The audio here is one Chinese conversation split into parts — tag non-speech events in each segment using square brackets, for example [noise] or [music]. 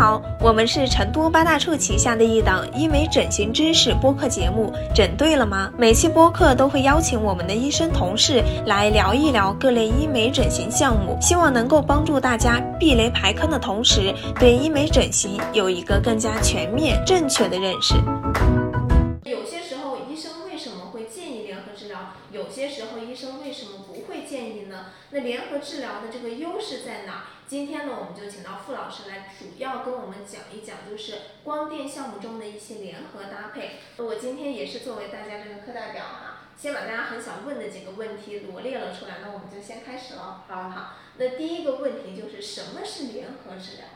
好，我们是成都八大处旗下的一档医美整形知识播客节目，整对了吗？每期播客都会邀请我们的医生同事来聊一聊各类医美整形项目，希望能够帮助大家避雷排坑的同时，对医美整形有一个更加全面、正确的认识。有些时候，医生为什么会建议联合治疗？有些时候，医生为什么不会建议呢？那联合治疗的这个优势在哪？今天呢，我们就请到傅老师来，主要跟我们讲一讲，就是光电项目中的一些联合搭配。我今天也是作为大家这个课代表哈，先把大家很想问的几个问题罗列了出来，那我们就先开始了。好好，那第一个问题就是什么是联合治疗？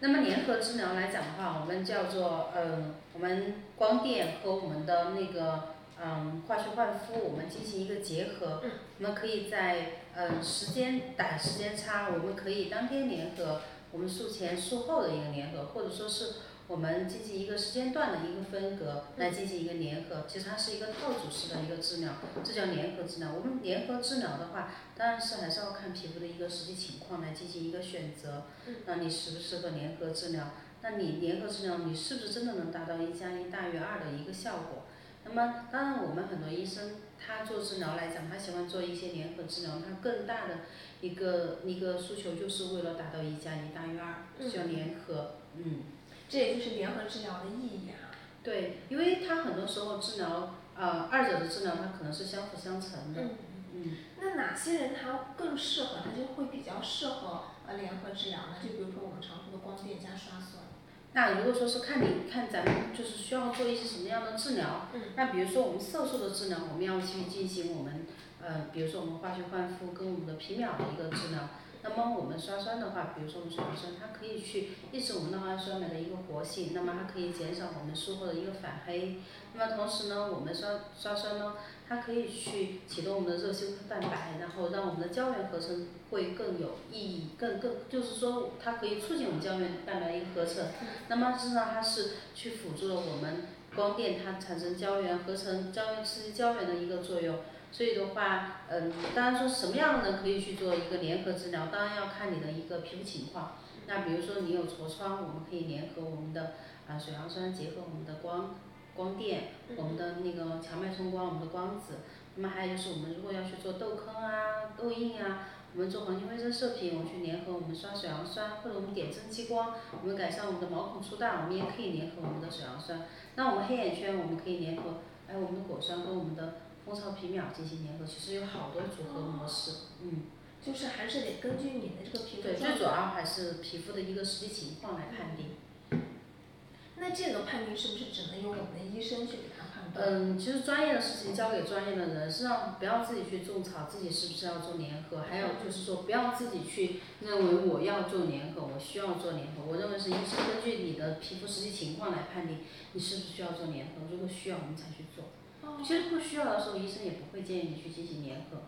那么联合治疗来讲的话，我们叫做嗯，我们光电和我们的那个。嗯，化学换肤我们进行一个结合，我们可以在嗯时间打时间差，我们可以当天联合，我们术前术后的一个联合，或者说是我们进行一个时间段的一个分隔来进行一个联合，其实它是一个套组式的一个治疗，这叫联合治疗。我们联合治疗的话，当然是还是要看皮肤的一个实际情况来进行一个选择，那你适不适合联合治疗？那你联合治疗，你是不是真的能达到一加一大于二的一个效果？那么，当然，我们很多医生他做治疗来讲，他喜欢做一些联合治疗，他更大的一个一个诉求就是为了达到一加一大于二，需要联合，嗯。这也就是联合治疗的意义啊。对，因为他很多时候治疗，呃，二者的治疗它可能是相辅相成的。嗯嗯。那哪些人他更适合，他就会比较适合呃联合治疗呢？就比如说我们常说的光电加刷酸。那如果说是看你看咱们就是需要做一些什么样的治疗，那比如说我们色素的治疗，我们要去进行我们呃，比如说我们化学换肤跟我们的皮秒的一个治疗。那么我们刷酸的话，比如说我们水杨酸，它可以去抑制我们酪氨酸酶的一个活性，那么它可以减少我们术后的一个反黑。那么同时呢，我们刷刷酸呢，它可以去启动我们的热修复蛋白，然后让我们的胶原合成会更有意义，更更就是说它可以促进我们胶原蛋白的一个合成。那么实际上它是去辅助了我们光电它产生胶原合成、胶原刺激胶原的一个作用。所以的话，嗯，当然说什么样的人可以去做一个联合治疗，当然要看你的一个皮肤情况。那比如说你有痤疮，我们可以联合我们的啊水杨酸结合我们的光光电，我们的那个强脉冲光，我们的光子。那么还有就是我们如果要去做痘坑啊、痘印啊，我们做黄金微针射频，我们去联合我们刷水杨酸，或者我们点针激光，我们改善我们的毛孔粗大，我们也可以联合我们的水杨酸。那我们黑眼圈我们可以联合，哎我们的果酸跟我们的。蜂巢皮秒进行联合，其实有好多组合模式，嗯。就是还是得根据你的这个皮肤对，最主要还是皮肤的一个实际情况来判定。那这个判定是不是只能由我们的医生去给他判断？嗯，其实专业的事情交给专业的人，是让不要自己去种草，自己是不是要做联合？还有就是说，不要自己去认为我要做联合，我需要做联合。我认为是医生根据你的皮肤实际情况来判定你是不是需要做联合，如果需要我们才去做。其实不需要的时候，医生也不会建议你去进行联合。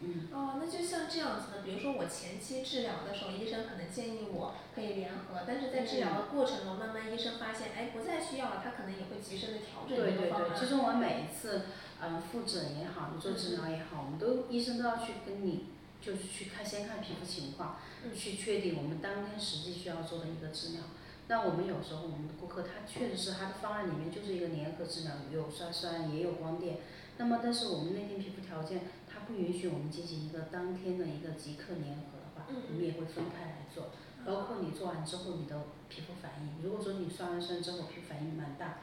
嗯。哦，那就像这样子的，比如说我前期治疗的时候，医生可能建议我可以联合，但是在治疗的过程中，慢慢医生发现，哎，不再需要了，他可能也会及时的调整这个方案。对对对，其实我们每一次，嗯，复诊也好，你做治疗也好，我们都医生都要去跟你，就是去看先看皮肤情况，去确定我们当天实际需要做的一个治疗。那我们有时候我们的顾客他确实是他的方案里面就是一个联合治疗，有刷酸也有光电。那么但是我们那天皮肤条件他不允许我们进行一个当天的一个即刻联合的话，我们也会分开来做。包括你做完之后你的皮肤反应，如果说你刷完酸之后皮肤反应蛮大，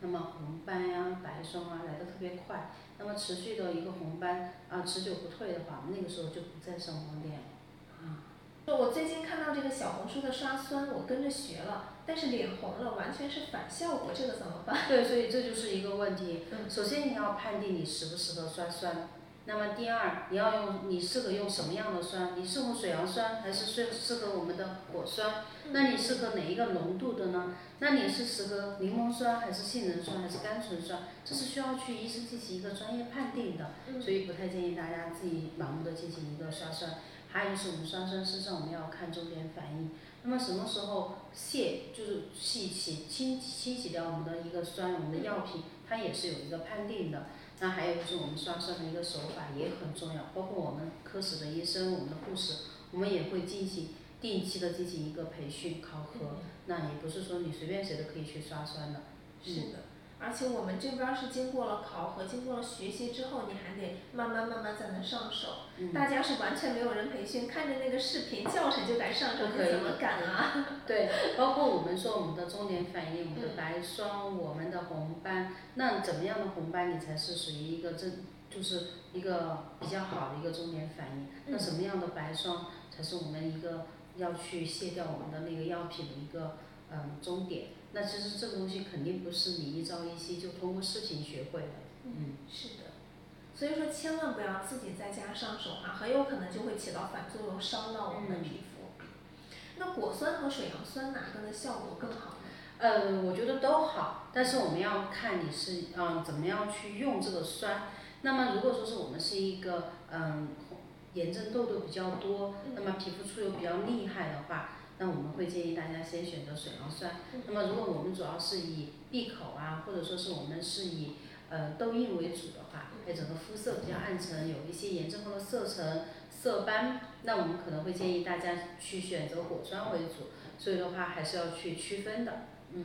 那么红斑呀、白霜啊来的特别快，那么持续的一个红斑啊持久不退的话，那个时候就不再上光电了。我最近看到这个小红书的刷酸，我跟着学了，但是脸红了，完全是反效果，这个怎么办？对，所以这就是一个问题。首先你要判定你适不适合刷酸，那么第二你要用你适合用什么样的酸？你适合水杨酸还是适适合我们的果酸？那你适合哪一个浓度的呢？那你是适合柠檬酸还是杏仁酸还是甘醇酸？这是需要去医生进行一个专业判定的，所以不太建议大家自己盲目的进行一个刷酸。还有就是我们刷酸，实际上我们要看周边反应。那么什么时候卸，就是洗洗清清洗掉我们的一个酸，我们的药品它也是有一个判定的。那还有就是我们刷酸的一个手法也很重要，包括我们科室的医生、我们的护士，我们也会进行定期的进行一个培训考核，那也不是说你随便谁都可以去刷酸的。是的。而且我们这边是经过了考核，经过了学习之后，你还得慢慢慢慢才能上手。大家是完全没有人培训，看着那个视频教程就敢上手，你怎么敢啊？[laughs] 对，包括我们说我们的中点反应，我们的白霜，我们的红斑，那怎么样的红斑你才是属于一个正，就是一个比较好的一个中点反应？那什么样的白霜才是我们一个要去卸掉我们的那个药品的一个嗯终点？那其实这个东西肯定不是你一朝一夕就通过事情学会的。嗯，是的。所以说，千万不要自己在家上手啊，很有可能就会起到反作用，伤到我们的皮肤。那果酸和水杨酸哪个的效果更好呢？嗯，我觉得都好，但是我们要看你是嗯怎么样去用这个酸。那么如果说是我们是一个嗯炎症痘痘比较多，那么皮肤出油比较厉害的话。那我们会建议大家先选择水杨酸。那么，如果我们主要是以闭口啊，或者说是我们是以呃痘印为主的话，哎，整个肤色比较暗沉，有一些炎症后的色沉、色斑，那我们可能会建议大家去选择果酸为主。所以的话，还是要去区分的。嗯，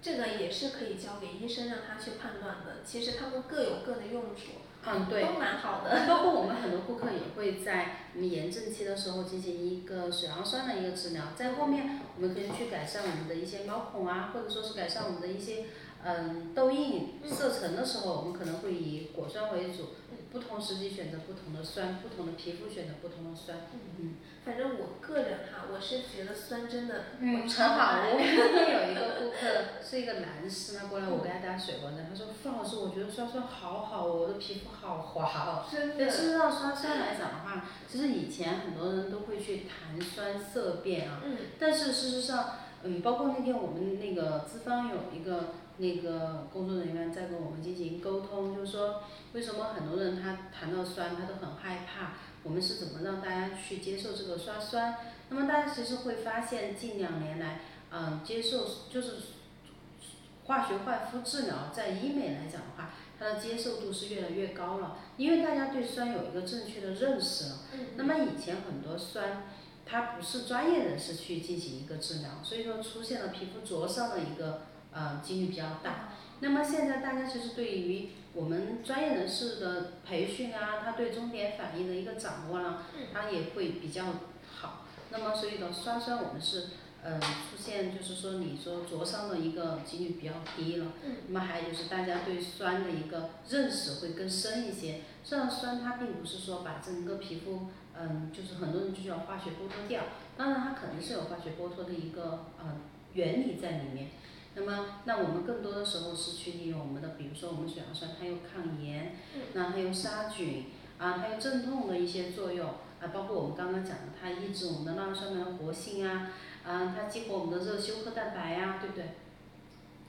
这个也是可以交给医生让他去判断的。其实他们各有各的用处。嗯，对，都蛮好的。[laughs] 包括我们很多顾客也会在我们炎症期的时候进行一个水杨酸的一个治疗，在后面我们可以去改善我们的一些毛孔啊，或者说是改善我们的一些嗯痘印、色沉的时候，我们可能会以果酸为主。不同时期选择不同的酸，不同的皮肤选择不同的酸。嗯，反正我个人哈，我是觉得酸真的嗯很好。我今天有一个是一个男士，他过来我给他打水光针，他说范老师，我觉得刷酸好好哦，我的皮肤好滑哦。真的。事实上刷酸来讲的话，其实以前很多人都会去谈酸色变啊。嗯。但是事实上，嗯，包括那天我们那个资方有一个。那个工作人员在跟我们进行沟通，就是说，为什么很多人他谈到酸，他都很害怕？我们是怎么让大家去接受这个刷酸？那么大家其实会发现，近两年来，嗯，接受就是化学焕肤治疗，在医美来讲的话，它的接受度是越来越高了，因为大家对酸有一个正确的认识了。那么以前很多酸，它不是专业人士去进行一个治疗，所以说出现了皮肤灼伤的一个。呃，几率比较大。那么现在大家其实对于我们专业人士的培训啊，他对终点反应的一个掌握呢，他也会比较好。那么所以呢，酸酸我们是呃出现就是说你说灼伤的一个几率比较低了。那么还有就是大家对酸的一个认识会更深一些。虽然酸它并不是说把整个皮肤嗯，就是很多人就叫化学剥脱掉。当然它肯定是有化学剥脱的一个呃原理在里面。那么，那我们更多的时候是去利用我们的，比如说我们水杨酸，它有抗炎，那它有杀菌，啊，它有镇痛的一些作用，啊，包括我们刚刚讲的，它抑制我们的酪氨酸酶的活性啊，啊，它激活我们的热休克蛋白呀，对不对？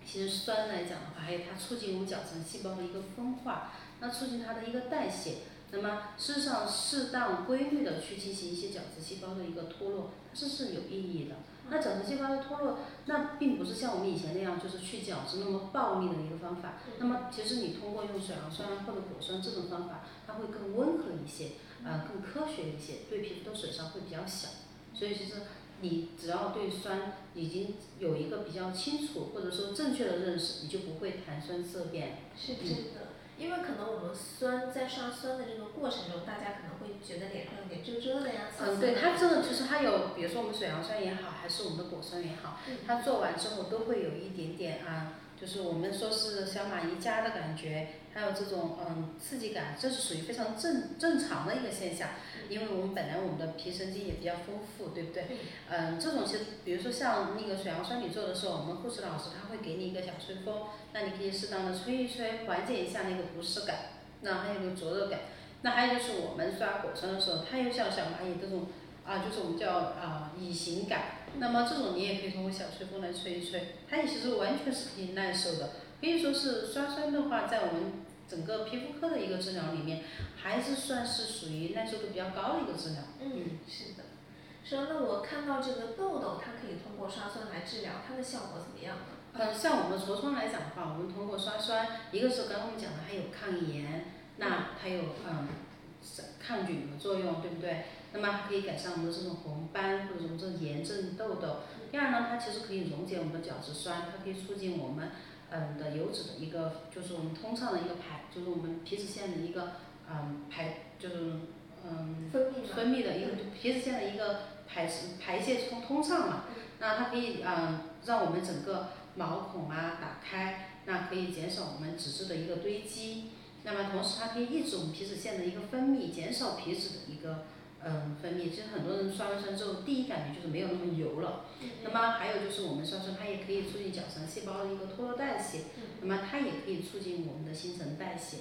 其实酸来讲的话，还有它促进我们角层细胞的一个分化，那促进它的一个代谢。那么，事实上，适当规律的去进行一些角质细胞的一个脱落，这是有意义的。那角质细胞的脱落，那并不是像我们以前那样，就是去角质那么暴力的一个方法。那么，其实你通过用水杨酸或者果酸这种方法，它会更温和一些，呃，更科学一些，对皮肤的损伤会比较小。所以，其实你只要对酸已经有一个比较清楚或者说正确的认识，你就不会谈酸色变。是真的。因为可能我们酸在刷酸的这个过程中，大家可能会觉得脸上有点皱皱的呀。嗯，对，它这个就是它有，比如说我们水杨酸也好，还是我们的果酸也好，它做完之后都会有一点点啊，就是我们说是小马一家的感觉，还有这种嗯刺激感，这是属于非常正正常的一个现象。因为我们本来我们的皮神经也比较丰富，对不对？嗯，这种其实，比如说像那个水杨酸你做的时候，我们护士老师他会给你一个小吹风，那你可以适当的吹一吹，缓解一下那个不适感，那还有个灼热感。那还有就是我们刷果酸的时候，它又像小蚂蚁这种啊，就是我们叫啊乙型感。那么这种你也可以通过小吹风来吹一吹，它也其实完全是可以耐受的。可以说是刷酸的话，在我们整个皮肤科的一个治疗里面，还是算是属于耐受度比较高的一个治疗。嗯，是的。说那我看到这个痘痘，它可以通过刷酸来治疗，它的效果怎么样呢？呃，像我们痤疮来讲的话，我们通过刷酸，一个是刚刚我们讲的，它有抗炎，那它有嗯抗菌的作用，对不对？那么还可以改善我们的这种红斑或者我们这种炎症痘痘。第二呢，它其实可以溶解我们的角质酸，它可以促进我们嗯的油脂的一个就是我们通畅的一个排，就是我们皮脂腺的一个嗯排就是嗯分泌的一个皮脂腺的一个排排泄通通畅嘛。那它可以嗯让我们整个毛孔啊打开，那可以减少我们脂质的一个堆积。那么同时它可以抑制我们皮脂腺的一个分泌，减少皮脂的一个。嗯，分泌其实很多人刷完酸之后，第一感觉就是没有那么油了。那么还有就是我们刷酸，它也可以促进角层细胞的一个脱落代谢。那么它也可以促进我们的新陈代谢。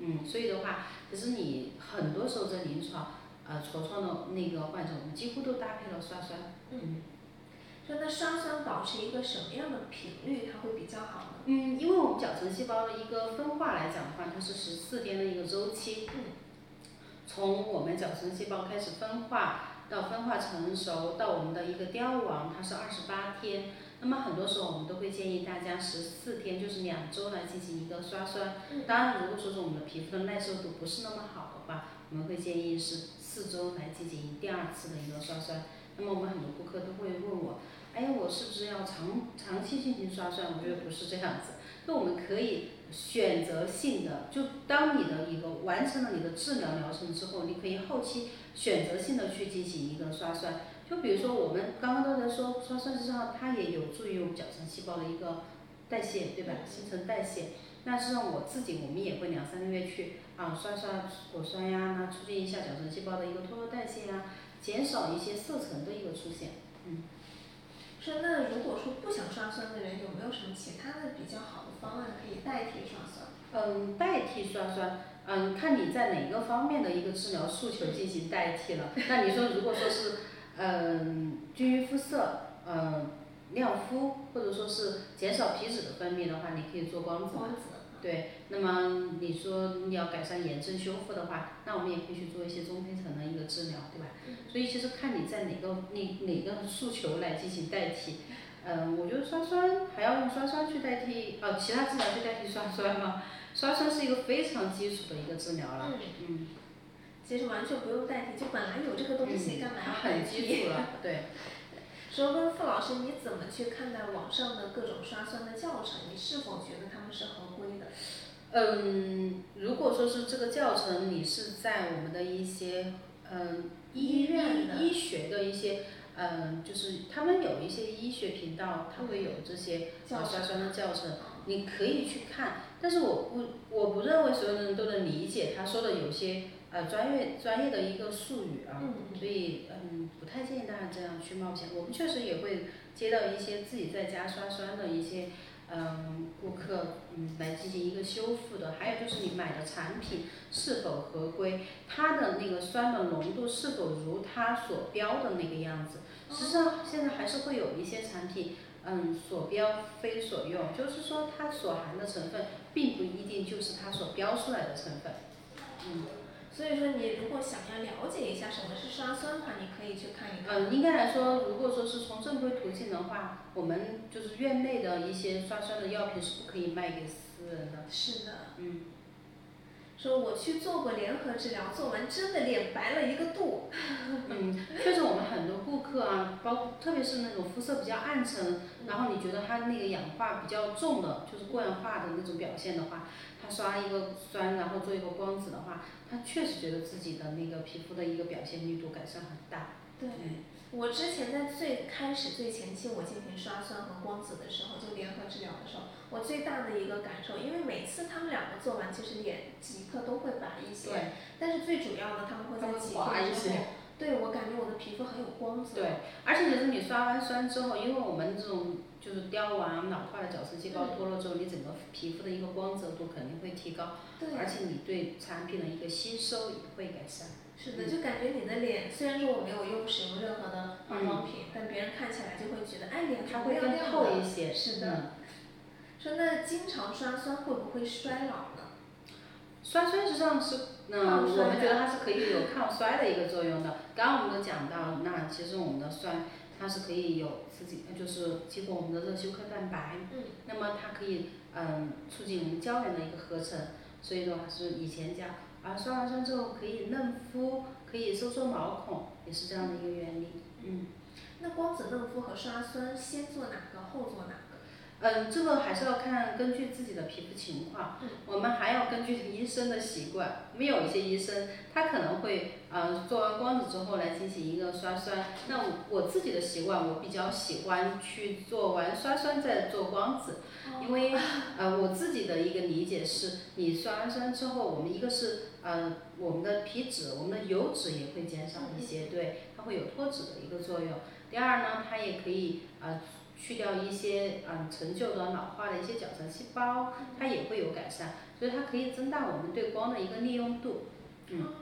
嗯，所以的话，其实你很多时候在临床，呃，痤疮的那个患者，我们几乎都搭配了刷酸。嗯。说那刷酸保持一个什么样的频率，它会比较好呢？嗯，因为我们角层细胞的一个分化来讲的话，它是十四天的一个周期。嗯。从我们角层细胞开始分化，到分化成熟，到我们的一个凋亡，它是二十八天。那么很多时候我们都会建议大家十四天，就是两周来进行一个刷酸。当然，如果说是我们的皮肤的耐受度不是那么好的话，我们会建议是四周来进行第二次的一个刷酸。那么我们很多顾客都会问我，哎，我是不是要长长期进行刷酸？我觉得不是这样子，那我们可以。选择性的，就当你的一个完成了你的治疗疗程之后，你可以后期选择性的去进行一个刷酸。就比如说我们刚刚都在说刷酸，实际上它也有助于我们角层细胞的一个代谢，对吧？新陈代谢。那实际上我自己，我们也会两三个月去啊刷刷果酸呀，那促进一下角层细胞的一个脱落代谢啊，减少一些色沉的一个出现，嗯。说那如果说不想刷酸的人，有没有什么其他的比较好的方案可以代替刷酸？嗯，代替刷酸，嗯，看你在哪个方面的一个治疗诉求进行代替了。那你说如果说是，嗯，均匀肤色，嗯，亮肤，或者说是减少皮脂的分泌的话，你可以做光子。光子。对，那么你说你要改善炎症修复的话，那我们也可以去做一些中胚层的一个治疗，对吧？所以其实看你在哪个你哪个诉求来进行代替。嗯，我觉得刷酸还要用刷酸去代替，呃，其他治疗去代替刷酸吗？刷酸是一个非常基础的一个治疗了。嗯嗯。其实完全不用代替，就本来有这个东西，干嘛要代替？很基础了，[laughs] 对。说问傅老师，你怎么去看待网上的各种刷酸的教程？你是否觉得他们是合规的？嗯，如果说是这个教程，你是在我们的一些嗯医院医学的一些嗯，就是他们有一些医学频道，他会有这些刷酸的教程，你可以去看。但是我不我不认为所有人都能理解他说的有些。呃，专业专业的一个术语啊，所以嗯，不太建议大家这样去冒险。我们确实也会接到一些自己在家刷酸的一些嗯顾客，嗯，来进行一个修复的。还有就是你买的产品是否合规，它的那个酸的浓度是否如它所标的那个样子。实际上现在还是会有一些产品，嗯，所标非所用，就是说它所含的成分并不一定就是它所标出来的成分，嗯。所以说，你如果想要了解一下什么是刷酸的话，你可以去看一看。嗯，应该来说，如果说是从正规途径的话，我们就是院内的一些刷酸的药品是不可以卖给私人的。是的。嗯。说我去做过联合治疗，做完真的脸白了一个度。嗯，确实我们很多顾客啊，包特别是那种肤色比较暗沉，然后你觉得他那个氧化比较重的，就是过氧化的那种表现的话。他刷一个酸，然后做一个光子的话，他确实觉得自己的那个皮肤的一个表现力度改善很大。对，我之前在最开始最前期我进行刷酸和光子的时候，就联合治疗的时候，我最大的一个感受，因为每次他们两个做完，其实脸即刻都会白一些。对。但是最主要的，他们会在几天之后，对我感觉我的皮肤很有光泽。对，而且就是你刷完酸之后，因为我们这种。就是凋亡、老化的角质细胞脱落之后，你整个皮肤的一个光泽度肯定会提高，而且你对产品的一个吸收也会改善。是的，就感觉你的脸，虽然说我没有用使用任何的化妆品，但别人看起来就会觉得，哎，脸它会更透一些。是的。说那经常刷酸会不会衰老呢？刷酸实际上是，嗯，我们觉得它是可以有抗衰的一个作用的。刚刚我们都讲到，那其实我们的酸。它是可以有刺激，就是激活我们的热休克蛋白，那么它可以嗯促进我们胶原的一个合成，所以说是以前讲而，刷完酸之后可以嫩肤，可以收缩毛孔，也是这样的一个原理。嗯。那光子嫩肤和刷酸，先做哪个，后做哪个？嗯，这个还是要看根据自己的皮肤情况，我们还要根据医生的习惯。我们有一些医生，他可能会，嗯，做完光子之后来进行一个刷酸。那我自己的习惯，我比较喜欢去做完刷酸再做光子，因为，[laughs] 呃，我自己的一个理解是，你刷完酸之后，我们一个是，呃，我们的皮脂、我们的油脂也会减少一些，对，它会有脱脂的一个作用。第二呢，它也可以，呃。去掉一些嗯陈旧的老化的一些角层细胞，它也会有改善，所以它可以增大我们对光的一个利用度。嗯，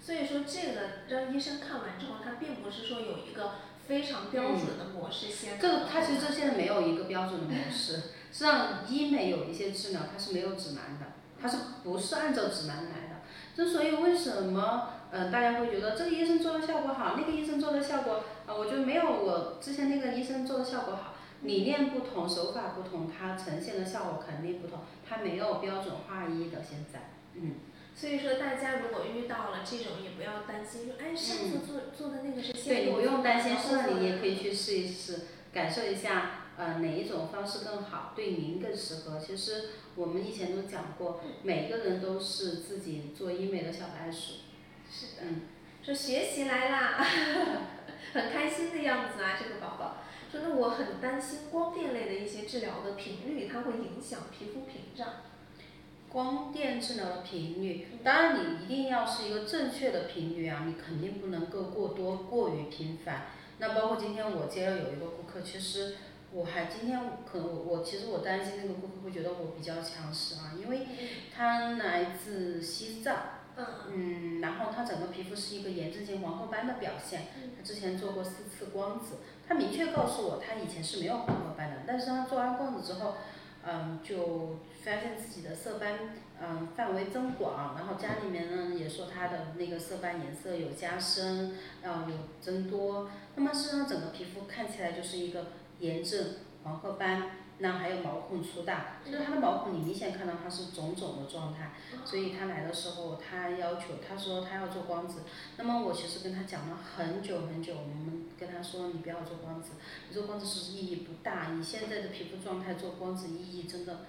所以说这个让医生看完之后，他并不是说有一个非常标准的模式先。这个它其实现在没有一个标准的模式，实际上医美有一些治疗它是没有指南的，它是不是按照指南来的？之所以为什么嗯大家会觉得这个医生做的效果好，那个医生做的效果啊，我觉得没有我之前那个医生做的效果好。理念不同，手法不同，它呈现的效果肯定不同，它没有标准化一的。现在，嗯。所以说，大家如果遇到了这种，也不要担心，说哎，上次做做的那个是对你不用担心，是你也可以去试一试，感受一下，呃，哪一种方式更好，对您更适合。其实我们以前都讲过，每个人都是自己做医美的小白鼠。是的。嗯。说学习来啦，[laughs] 很开心的样子啊，这个宝宝。说那我很担心光电类的一些治疗的频率，它会影响皮肤屏障。光电治疗的频率，当然你一定要是一个正确的频率啊，你肯定不能够过多过于频繁。那包括今天我接了有一个顾客，其实我还今天可能我我其实我担心那个顾客会觉得我比较强势啊，因为他来自西藏。嗯，然后他整个皮肤是一个炎症性黄褐斑的表现，他之前做过四次光子，他明确告诉我他以前是没有黄褐斑的，但是他做完光子之后，嗯，就发现自己的色斑嗯范围增广，然后家里面呢也说他的那个色斑颜色有加深，嗯有增多，那么事实上整个皮肤看起来就是一个炎症黄褐斑。那还有毛孔粗大，就是他的毛孔你明显看到它是肿肿的状态，所以他来的时候他要求他说他要做光子，那么我其实跟他讲了很久很久，我们跟他说你不要做光子，你做光子是意义不大，你现在的皮肤状态做光子意义真的，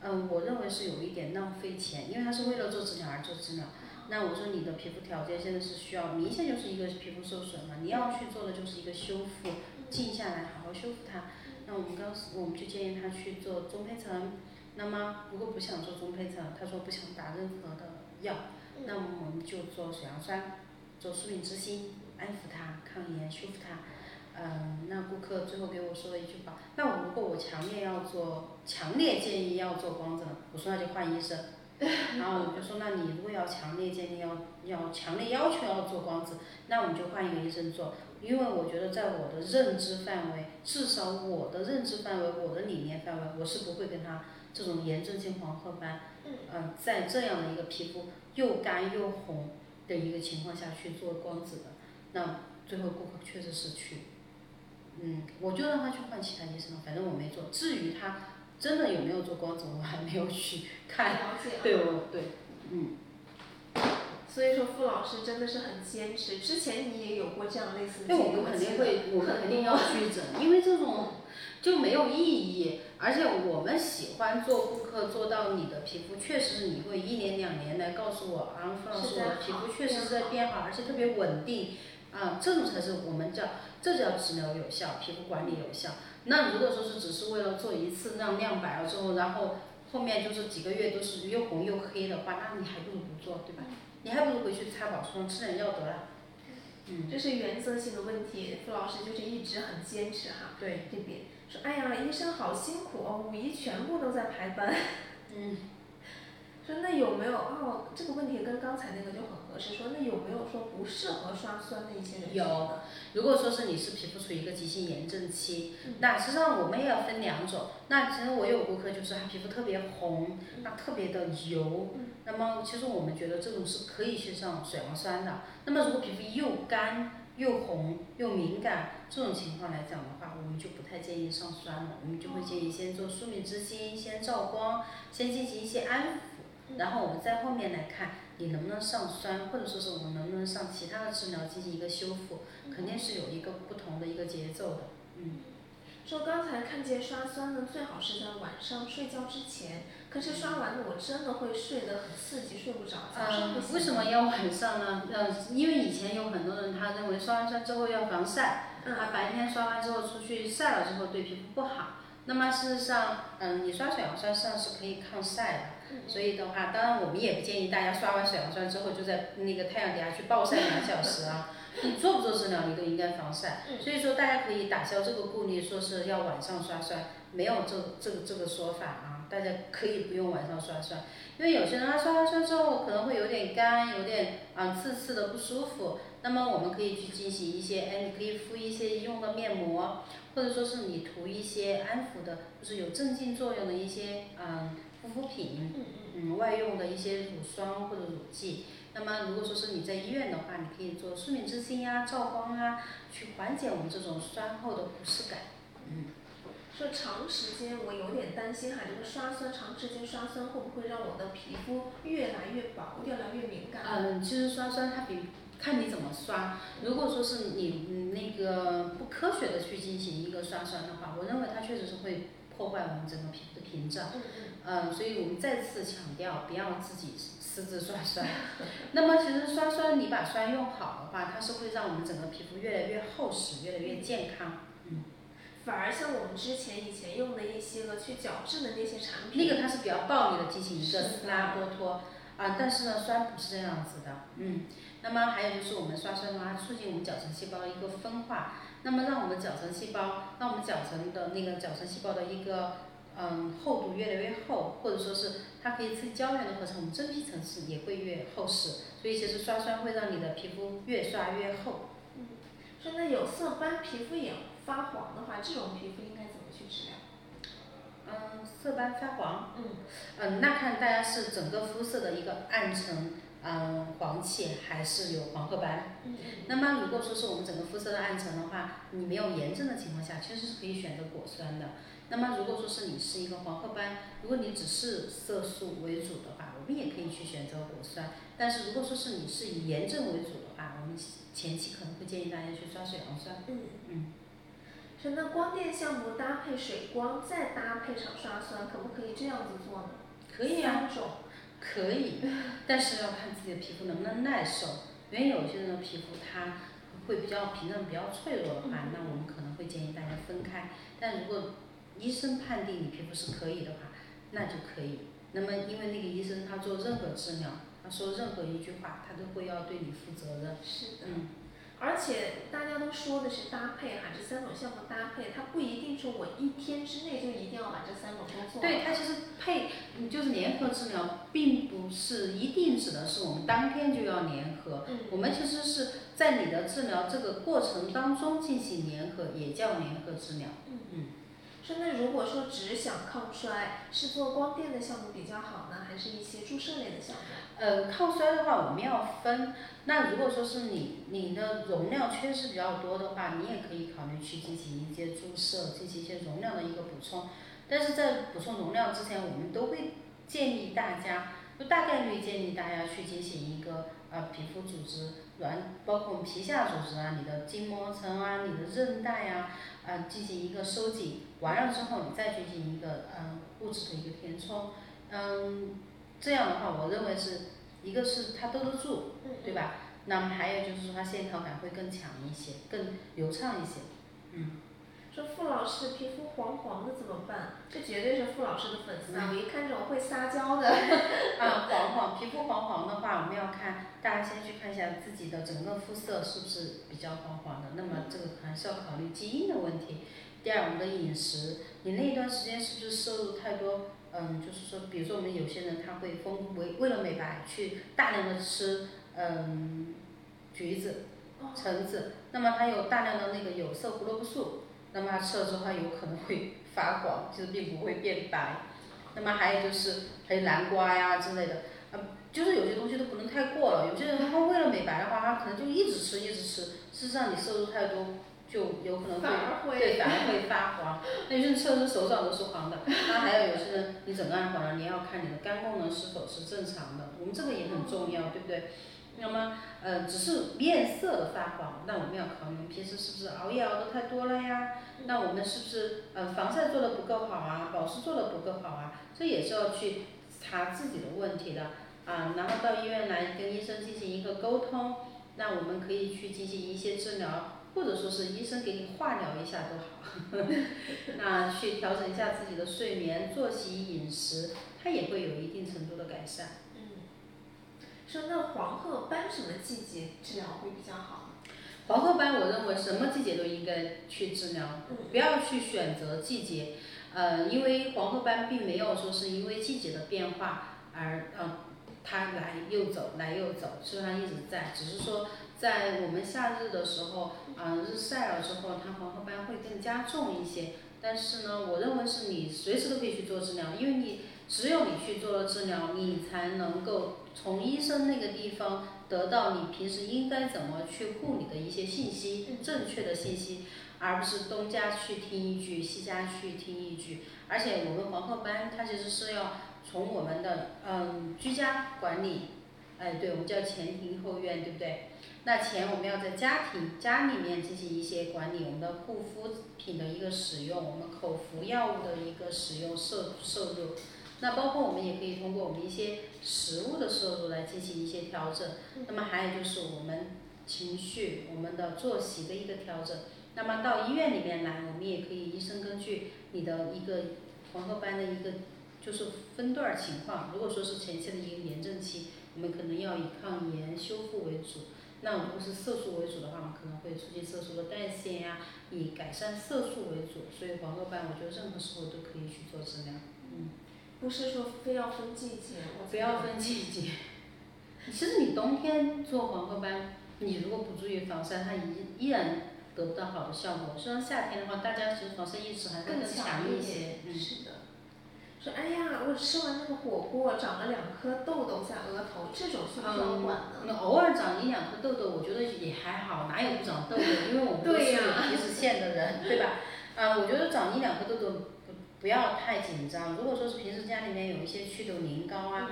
嗯，我认为是有一点浪费钱，因为他是为了做治疗而做治疗，那我说你的皮肤条件现在是需要，明显就是一个皮肤受损嘛，你要去做的就是一个修复，静下来好好修复它。那我们刚，我们就建议他去做中胚层。那么，如果不想做中胚层，他说不想打任何的药，那么我们就做水杨酸，做舒敏之心，安抚他，抗炎，修复他。嗯，那顾客最后给我说了一句话：，那我如果我强烈要做，强烈建议要做光子，我说那就换医生。[laughs] 然后我就说，那你如果要强烈建议要要强烈要求要做光子，那我们就换一个医生做。因为我觉得在我的认知范围，至少我的认知范围，我的理念范围，我是不会跟他这种炎症性黄褐斑，嗯，在这样的一个皮肤又干又红的一个情况下去做光子的，那最后顾客确实是去，嗯，我就让他去换其他医生了，反正我没做。至于他真的有没有做光子，我还没有去看。了解。对，我对，嗯。所以说，傅老师真的是很坚持。之前你也有过这样类似的对，我们肯定会，我们肯定要去整，因为这种就没有意义。而且我们喜欢做顾客做到你的皮肤，确实是你会一年两年来告诉我，啊，傅老师，我的皮肤确实在变好，而且特别稳定。啊，这种才是我们叫，这叫治疗有效，皮肤管理有效。那如果说是只是为了做一次让亮白了之后，然后后面就是几个月都是又红又黑的话，那你还不如不做，对吧？你还不如回去擦保湿霜，吃点药得了。嗯，这是原则性的问题，傅老师就是一直很坚持哈。对。这边说，哎呀，医生好辛苦哦，五一全部都在排班。嗯。[laughs] 说那有没有哦？这个问题跟刚才那个就很合适。说那有没有说不适合刷酸的一些人？有，如果说是你是皮肤处于一个急性炎症期，那实际上我们也要分两种。那其实我有顾客就是他皮肤特别红，那特别的油。那么其实我们觉得这种是可以去上水杨酸的。那么如果皮肤又干又红又敏感这种情况来讲的话，我们就不太建议上酸了。我们就会建议先做舒敏之心，先照光，先进行一些安抚。然后我们在后面来看你能不能上酸，或者说是我们能不能上其他的治疗进行一个修复，肯定是有一个不同的一个节奏的，嗯。说刚才看见刷酸呢，最好是在晚上睡觉之前。可是刷完了，我真的会睡得很刺激，睡不着。嗯，为什么要晚上呢？嗯，因为以前有很多人他认为刷完酸之后要防晒，他白天刷完之后出去晒了之后对皮肤不好。那么事实上，嗯，你刷水杨酸上是可以抗晒的。所以的话，当然我们也不建议大家刷完水杨酸之后就在那个太阳底下去暴晒两小时啊。你做不做治疗，你都应该防晒。所以说，大家可以打消这个顾虑，说是要晚上刷酸，没有这这个这个说法啊。大家可以不用晚上刷酸，因为有些人他刷完酸之后可能会有点干，有点啊刺刺的不舒服。那么我们可以去进行一些，哎，你可以敷一些医用的面膜，或者说是你涂一些安抚的，就是有镇静作用的一些嗯护肤品，嗯外用的一些乳霜或者乳剂。那么，如果说是你在医院的话，你可以做舒敏之星呀、照光啊，去缓解我们这种酸后的不适感。嗯。说长时间我有点担心哈，这个刷酸长时间刷酸会不会让我的皮肤越来越薄，越来越敏感？嗯，其实刷酸它比看你怎么刷。如果说是你那个不科学的去进行一个刷酸的话，我认为它确实是会破坏我们整个皮肤的屏障。嗯嗯。嗯，所以我们再次强调，不要自己。私自刷酸，[laughs] 那么其实刷酸你把酸用好的话，它是会让我们整个皮肤越来越厚实，越来越健康。嗯。反而像我们之前以前用的一些个去角质的那些产品，那个它是比较暴力的进行一个斯拉剥脱啊，但是呢酸不是这样子的。嗯。那么还有就是我们刷酸的话，促进我们角层细胞的一个分化，那么让我们角层细胞，让我们角层的那个角层细胞的一个。嗯，厚度越来越厚，或者说是它可以刺激胶原的合成，我们真皮层次也会越厚实。所以其实刷酸会让你的皮肤越刷越厚。嗯，说那有色斑、皮肤也发黄的话，这种皮肤应该怎么去治疗？嗯，色斑发黄。嗯。嗯，那看大家是整个肤色的一个暗沉，嗯，黄气还是有黄褐斑。嗯那么如果说是我们整个肤色的暗沉的话，你没有炎症的情况下，其实是可以选择果酸的。那么，如果说是你是一个黄褐斑，如果你只是色素为主的话，我们也可以去选择果酸。但是，如果说是你是以炎症为主的话，我们前期可能会建议大家去刷水杨酸。嗯嗯。说那光电项目搭配水光，再搭配上刷酸，可不可以这样子做呢？可以啊。可以，但是要看自己的皮肤能不能耐受。因为有些人的皮肤它会比较皮嫩比较脆弱的话，那我们可能会建议大家分开。但如果医生判定你皮肤是可以的话，那就可以。那么，因为那个医生他做任何治疗，他说任何一句话，他都会要对你负责任。是的。嗯。而且大家都说的是搭配哈，这三种项目搭配，它不一定说我一天之内就一定要把这三种都做。对，它其实配就是联合治疗，并不是一定指的是我们当天就要联合。嗯。我们其实是在你的治疗这个过程当中进行联合，也叫联合治疗。嗯嗯。说那如果说只想抗衰，是做光电的项目比较好呢，还是一些注射类的项目？呃，抗衰的话我们要分。那如果说是你你的容量缺失比较多的话，你也可以考虑去进行一些注射，进行一些容量的一个补充。但是在补充容量之前，我们都会建议大家，就大概率建议大家去进行一个呃皮肤组织软，包括皮下组织啊，你的筋膜层啊，你的韧带啊。呃，进行一个收紧，完了之后你再进行一个嗯物质的一个填充，嗯，这样的话我认为是一个是它兜得住，对吧？那么还有就是说它线条感会更强一些，更流畅一些，嗯。说傅老师皮肤黄黄的怎么办？这绝对是傅老师的粉丝啊！我一看这种会撒娇的。[laughs] 啊，黄黄皮肤黄黄的话，我们要看大家先去看一下自己的整个肤色是不是比较黄黄的。那么这个还是要考虑基因的问题。第二，我们的饮食，你那一段时间是不是摄入太多？嗯，就是说，比如说我们有些人他会丰为为了美白去大量的吃嗯橘子、橙子，那么它有大量的那个有色胡萝卜素。那么它吃了之后，它有可能会发黄，其实并不会变白。那么还有就是还有南瓜呀之类的，呃，就是有些东西都不能太过了。有些人他为了美白的话，他可能就一直吃一直吃，事实上你摄入太多，就有可能反而会对反而会发黄。那有些人测试手掌都是黄的，那还有有些人你整个暗黄了，你要看你的肝功能是否是正常的，我们这个也很重要，对不对？那么呃只是面色的发黄，那我们要考虑平时是不是熬夜熬得太多了呀？那我们是不是呃防晒做的不够好啊，保湿做的不够好啊？这也是要去查自己的问题的啊，然后到医院来跟医生进行一个沟通，那我们可以去进行一些治疗，或者说是医生给你化疗一下都好，[laughs] 那去调整一下自己的睡眠、作息、饮食，它也会有一定程度的改善。嗯，说那黄褐斑什么季节治疗会比较好？黄褐斑，我认为什么季节都应该去治疗，不要去选择季节，呃，因为黄褐斑并没有说是因为季节的变化而呃它来又走来又走，是它一直在，只是说在我们夏日的时候，嗯、日晒了之后，它黄褐斑会更加重一些。但是呢，我认为是你随时都可以去做治疗，因为你只有你去做了治疗，你才能够从医生那个地方得到你平时应该怎么去护理的一些信息，正确的信息，而不是东家去听一句，西家去听一句。而且我们黄褐斑它其实是要从我们的嗯居家管理，哎，对，我们叫前庭后院，对不对？那前我们要在家庭家里面进行一些管理，我们的护肤品的一个使用，我们口服药物的一个使用摄摄入。那包括我们也可以通过我们一些食物的摄入来进行一些调整。那么还有就是我们情绪、我们的作息的一个调整。那么到医院里面来，我们也可以医生根据你的一个黄褐斑的一个就是分段情况。如果说是前期的一个炎症期，我们可能要以抗炎修复为主。那如果是色素为主的话，我们可能会促进色素的代谢呀，以改善色素为主。所以黄褐斑，我觉得任何时候都可以去做治疗。嗯。不是说非要分季节，我不要分季节。其实你冬天做黄褐斑，你如果不注意防晒，它依依然得不到好的效果。虽然夏天的话，大家其实防晒意识还是更强一些。嗯。是的。说哎呀，我吃完那个火锅长了两颗痘痘在额头，这种需不需要管呢？那偶尔长一两颗痘痘，我觉得也还好，哪有不长痘痘？因为我们都是有皮脂腺的人，对吧？啊，我觉得长一两颗痘痘不不要太紧张。如果说是平时家里面有一些祛痘凝膏啊，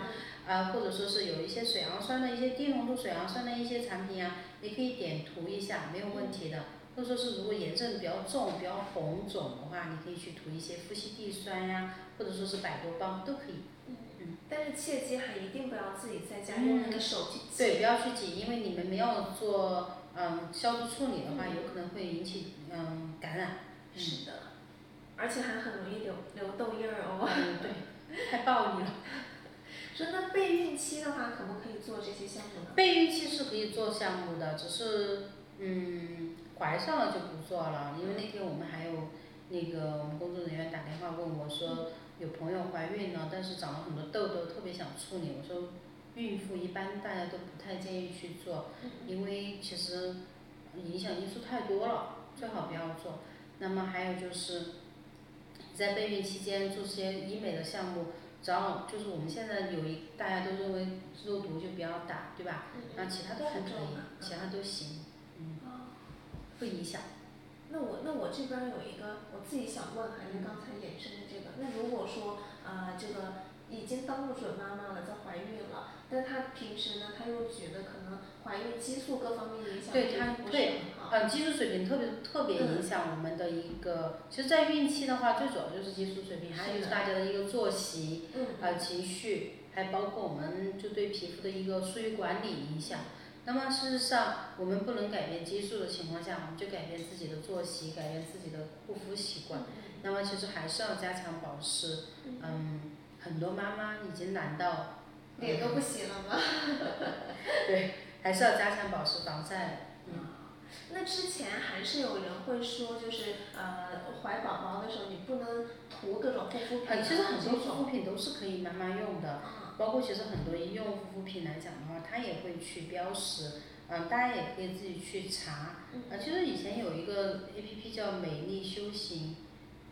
啊，或者说是有一些水杨酸的一些低浓度水杨酸的一些产品啊，你可以点涂一下，没有问题的。或者说是如果炎症比较重、比较红肿的话，你可以去涂一些夫西地酸呀，或者说是百多邦都可以。嗯嗯。但是切记还一定不要自己在家用那个手去挤。对，不要去挤，因为你们没有做嗯消毒处理的话，有可能会引起嗯感染。是的。而且还很容易留留痘印儿哦。嗯，对，太暴力了。[laughs] 说那备孕期的话，可不可以做这些项目呢？备孕期是可以做项目的，只是嗯。怀上了就不做了，因为那天我们还有那个我们工作人员打电话问我说，有朋友怀孕了，但是长了很多痘痘，特别想处理。我说，孕妇一般大家都不太建议去做，因为其实影响因素太多了，最好不要做。那么还有就是在备孕期间做些医美的项目，只要就是我们现在有一大家都认为肉毒就不要打，对吧？那其他都还可以，其他都行。不影响。那我那我这边有一个我自己想问，还是刚才衍生的这个。那如果说呃这个已经当了准妈妈了，在怀孕了，但她平时呢，她又觉得可能怀孕激素各方面影响对她不对，呃激素水平特别特别影响我们的一个。其实，在孕期的话，最主要就是激素水平，还有就是大家的一个作息，呃情绪，还包括我们就对皮肤的一个疏于管理影响。那么事实上，我们不能改变激素的情况下，我们就改变自己的作息，改变自己的护肤习惯。那么其实还是要加强保湿。嗯，很多妈妈已经懒到脸都不洗了吗？[laughs] 对，还是要加强保湿防晒。嗯。那之前还是有人会说，就是呃怀宝宝的时候，你不能涂各种护肤品。其实很多护肤品都是可以慢慢用的。包括其实很多医用护肤品来讲的话，它也会去标识，嗯，大家也可以自己去查。啊，其实以前有一个 A P P 叫美丽修行，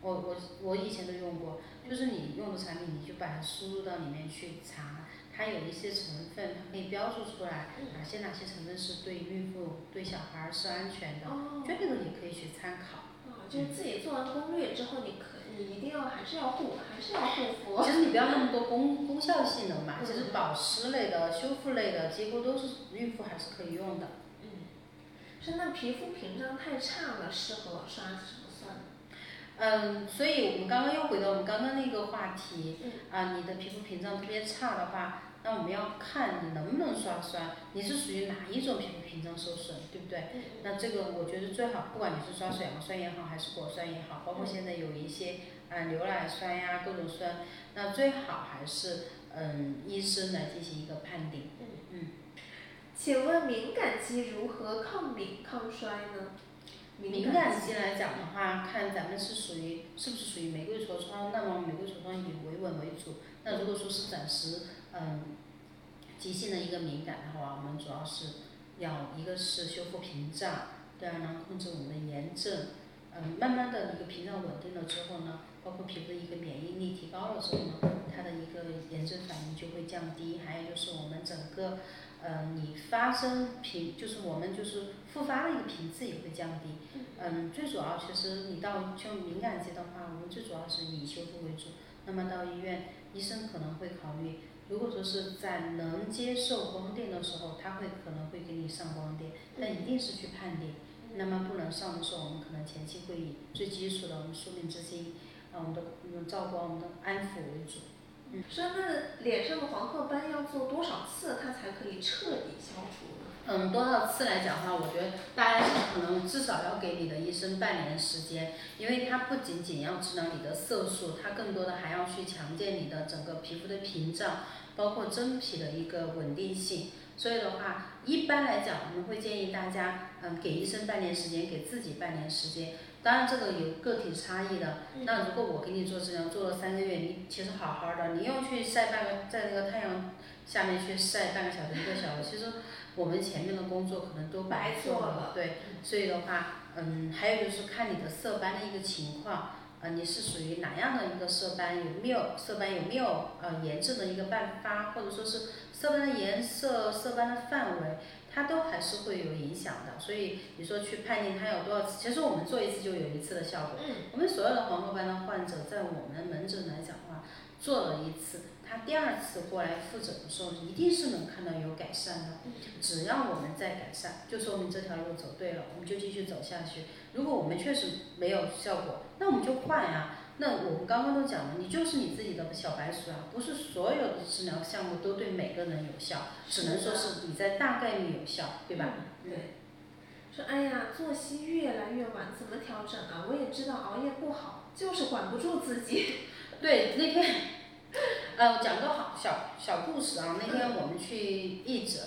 我我我以前都用过，就是你用的产品，你就把它输入到里面去查，它有一些成分，它可以标注出来哪些哪些成分是对孕妇、对小孩儿是安全的，哦，这个你可以去参考。啊，就是自己做完攻略之后，你可你一定要还是要护，还是要护肤。其实你不要那么多功功效性能嘛，其实保湿类的、修复类的，几乎都是孕妇还是可以用的。嗯，是那皮肤屏障太差了，适合刷什么酸？嗯，所以我们刚刚又回到我们刚刚那个话题，嗯啊，你的皮肤屏障特别差的话，那我们要看你能不能刷酸，你是属于哪一种皮肤屏障受损，对不对？嗯那这个我觉得最好，不管你是刷水杨酸也好，还是果酸也好，包括现在有一些啊牛奶酸呀各种酸，那最好还是嗯医生来进行一个判定。嗯嗯。请问敏感肌如何抗敏抗衰呢？敏感肌来讲的话，看咱们是属于是不是属于玫瑰痤疮，那么玫瑰痤疮以维稳为主。那如果说是暂时嗯急性的一个敏感的话，我们主要是要一个是修复屏障，第二呢控制我们的炎症，嗯慢慢的一个屏障稳定了之后呢，包括皮肤的一个免疫力提高了之后呢，它的一个炎症反应就会降低。还有就是我们整个呃你发生频就是我们就是复发的一个频次也会降低。嗯，最主要其实你到就敏感肌的话，我们最主要是以修复为主。那么到医院，医生可能会考虑，如果说是在能接受光电的时候，他会可能会给你上光电，但一定是去判定。那么不能上的时候，我们可能前期会以最基础的我们舒敏之心，啊我们的嗯照光、我们的安抚为主。说那脸上的黄褐斑要做多少次，它才可以彻底消除呢？嗯，多少次来讲的话，我觉得大家可能至少要给你的医生半年时间，因为它不仅仅要治疗你的色素，它更多的还要去强健你的整个皮肤的屏障，包括真皮的一个稳定性。所以的话，一般来讲，我们会建议大家，嗯，给医生半年时间，给自己半年时间。当然，这个有个体差异的。那如果我给你做治疗，做了三个月，你其实好好的，你又去晒半个，在那个太阳下面去晒半个小时、一个小时，其实我们前面的工作可能都白做了对，所以的话，嗯，还有就是看你的色斑的一个情况，呃，你是属于哪样的一个色斑，有没有色斑有没有呃炎症的一个伴发，或者说是色斑的颜色、色斑的范围，它都还是会有影响的。所以你说去判定它有多少次，其实我们做一次就有一次的效果。嗯我们所有的黄褐斑的患者，在我们门诊来讲的话，做了一次，他第二次过来复诊的时候，一定是能看到有改善的。只要我们在改善，就说明这条路走对了，我们就继续走下去。如果我们确实没有效果，那我们就换呀。那我们刚刚都讲了，你就是你自己的小白鼠啊，不是所有的治疗项目都对每个人有效，只能说是你在大概率有效，对吧？嗯对。说哎呀，作息越来越晚，怎么调整啊？我也知道熬夜不好，就是管不住自己。[laughs] 对，那天，[laughs] 呃，讲个好小小故事啊。那天我们去义诊，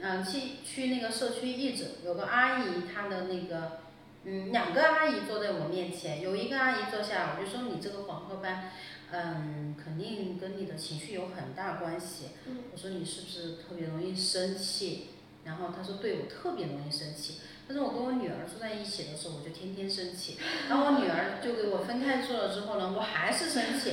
嗯、去去那个社区义诊，有个阿姨，她的那个，嗯，两个阿姨坐在我面前，有一个阿姨坐下，我就说你这个黄褐斑，嗯，肯定跟你的情绪有很大关系。嗯我说你是不是特别容易生气？然后她说对，我特别容易生气。但是我跟我女儿住在一起的时候，我就天天生气。然后我女儿就给我分开住了之后呢，我还是生气。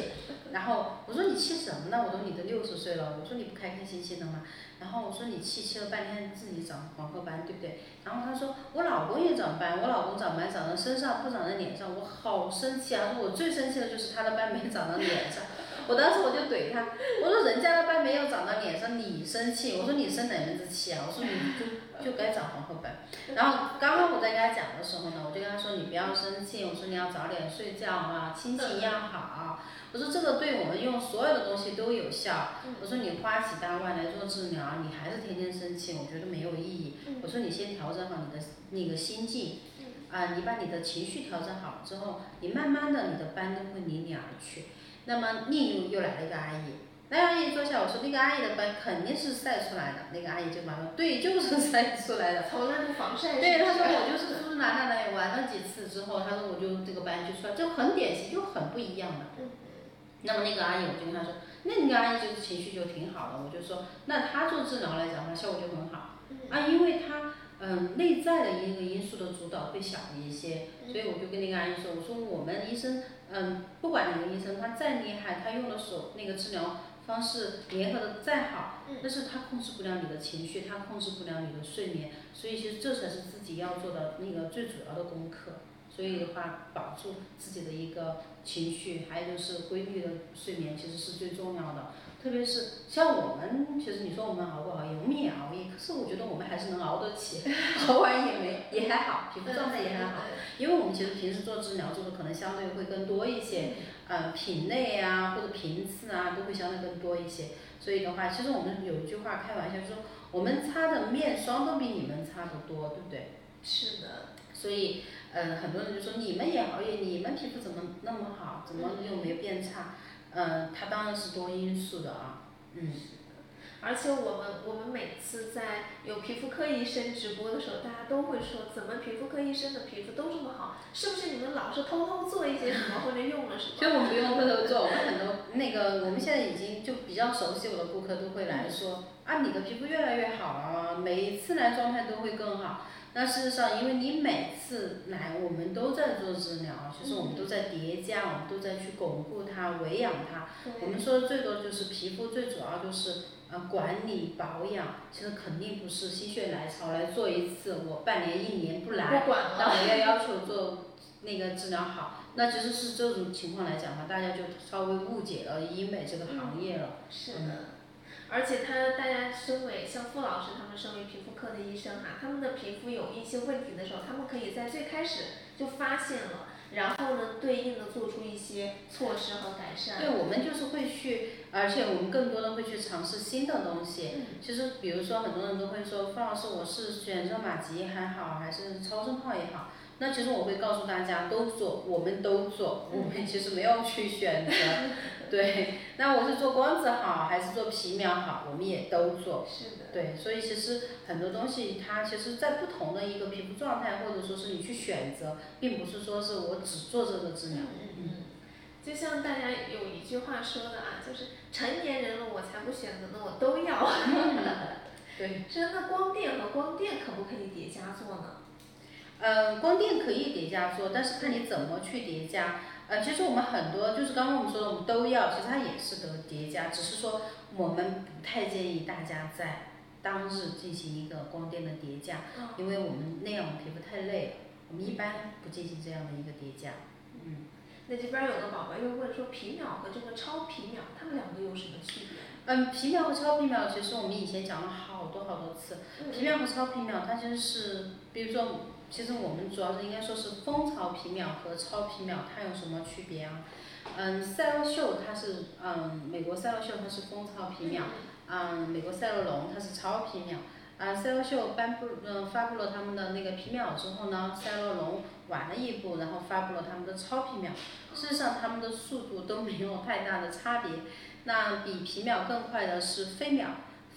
然后我说你气什么呢？我说你都六十岁了，我说你不开开心心的吗？然后我说你气气了半天自己长黄褐斑，对不对？然后她说我老公也长斑，我老公长斑长在身上不长在脸上，我好生气啊！说我最生气的就是他的斑没长到脸上。我当时我就怼他，我说人家的斑没有长到脸上，你生气，我说你生哪门子气啊？我说你就就该找黄褐斑。然后刚刚我在跟他讲的时候呢，我就跟他说你不要生气，我说你要早点睡觉啊，心情要好。我说这个对我们用所有的东西都有效。我说你花几大万来做治疗，你还是天天生气，我觉得没有意义。我说你先调整好你的那个心境，啊，你把你的情绪调整好之后，你慢慢的你的斑都会离你而去。那么另一又来了一个阿姨，那阿姨坐下，我说那个阿姨的斑肯定是晒出来的，那个阿姨就马上对，就是晒出来的。从来不防晒。对，她说我就是出出哪哪哪里玩了几次之后，她说我就这个斑就出来，就很典型，就很不一样的。嗯那么那个阿姨我就跟她说，那个阿姨就是情绪就挺好的，我就说那她做治疗来讲的话效果就很好啊，因为她嗯内在的一个因素的主导会小一些，所以我就跟那个阿姨说，我说我们医生嗯不管哪个医生他再厉害，他用的手那个治疗方式联合的再好，但是他控制不了你的情绪，他控制不了你的睡眠，所以其实这才是自己要做的那个最主要的功课。所以的话，保住自己的一个情绪，还有就是规律的睡眠，其实是最重要的。特别是像我们，其实你说我们熬不熬夜，我们也熬夜，可是我觉得我们还是能熬得起，[laughs] 熬完也没也还好，皮肤状态也还好。因为我们其实平时做治疗做的可能相对会更多一些，呃，品类啊或者频次啊都会相对更多一些。所以的话，其实我们有一句话开玩笑说，我们擦的面霜都比你们擦的多，对不对？是的。所以。嗯，很多人就说你们也熬夜，你们皮肤怎么那么好，怎么又没有变差？嗯，它当然是多因素的啊。嗯。而且我们我们每次在有皮肤科医生直播的时候，大家都会说，怎么皮肤科医生的皮肤都这么好？是不是你们老是偷偷做一些什么或者用了什么？其实我们不用偷偷做，我们很多那个我们现在已经就比较熟悉我的顾客都会来说，啊，你的皮肤越来越好了，每一次来状态都会更好。那事实上，因为你每次来，我们都在做治疗，其实我们都在叠加，我们都在去巩固它、维养它。我们说的最多就是皮肤，最主要就是呃管理保养。其实肯定不是心血来潮来做一次，我半年一年不来，那我要要求做那个治疗好。那其实是这种情况来讲的话，大家就稍微误解了医美这个行业了。是的。而且他，大家身为像傅老师他们身为皮肤科的医生哈，他们的皮肤有一些问题的时候，他们可以在最开始就发现了，然后呢，对应的做出一些措施和改善。对，我们就是会去，而且我们更多的会去尝试新的东西。嗯。其实，比如说很多人都会说，傅老师，我是选热玛吉还好，还是超声炮也好？那其实我会告诉大家，都做，我们都做，我们其实没有去选择。对，[laughs] 那我是做光子好还是做皮秒好？我们也都做。是的。对，所以其实很多东西它其实，在不同的一个皮肤状态，或者说是你去选择，并不是说是我只做这个治疗。嗯嗯。就像大家有一句话说的啊，就是成年人了，我才不选择呢，我都要。[laughs] 对。真的光电和光电可不可以叠加做呢？嗯，光电可以叠加做，但是看你怎么去叠加。呃，其实我们很多就是刚刚我们说的，我们都要，其实它也是得叠加，只是说我们不太建议大家在当日进行一个光电的叠加，因为我们那样皮肤太累了，我们一般不进行这样的一个叠加。嗯。那这边有个宝宝又问说，皮秒和这个超皮秒，它们两个有什么区别？嗯，皮秒和超皮秒，其实我们以前讲了好多好多次，皮秒和超皮秒，它其实是，比如说。其实我们主要是应该说是蜂巢皮秒和超皮秒，它有什么区别啊？嗯，赛乐秀它是嗯，美国赛乐秀它是蜂巢皮秒，嗯，美国赛乐龙它是超皮秒。啊，赛乐秀颁布嗯发布了他们的那个皮秒之后呢，赛乐龙晚了一步，然后发布了他们的超皮秒。事实上，他们的速度都没有太大的差别。那比皮秒更快的是飞秒，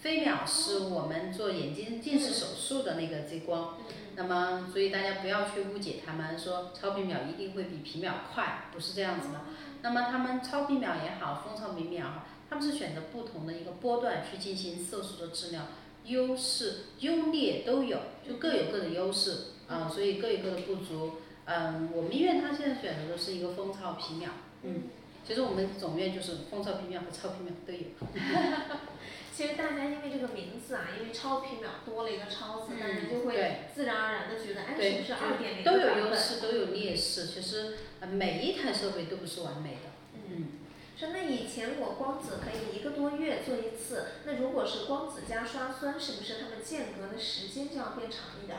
飞秒是我们做眼睛近视手术的那个激光。那么，所以大家不要去误解他们说超皮秒一定会比皮秒快，不是这样子的。那么他们超皮秒也好，蜂巢皮秒好，他们是选择不同的一个波段去进行色素的治疗，优势优劣都有，就各有各的优势啊，所以各有各的不足。嗯，我们医院它现在选择的是一个蜂巢皮秒，嗯，其实我们总院就是蜂巢皮秒和超皮秒都有。[laughs] 其实大家因为这个名字啊，因为超皮秒多了一个超字，大家就会自然而然的觉得，哎，是不是二点零都有优势，都有劣势。其实每一台设备都不是完美的。嗯。说那以前我光子可以一个多月做一次，那如果是光子加刷酸，是不是它们间隔的时间就要变长一点？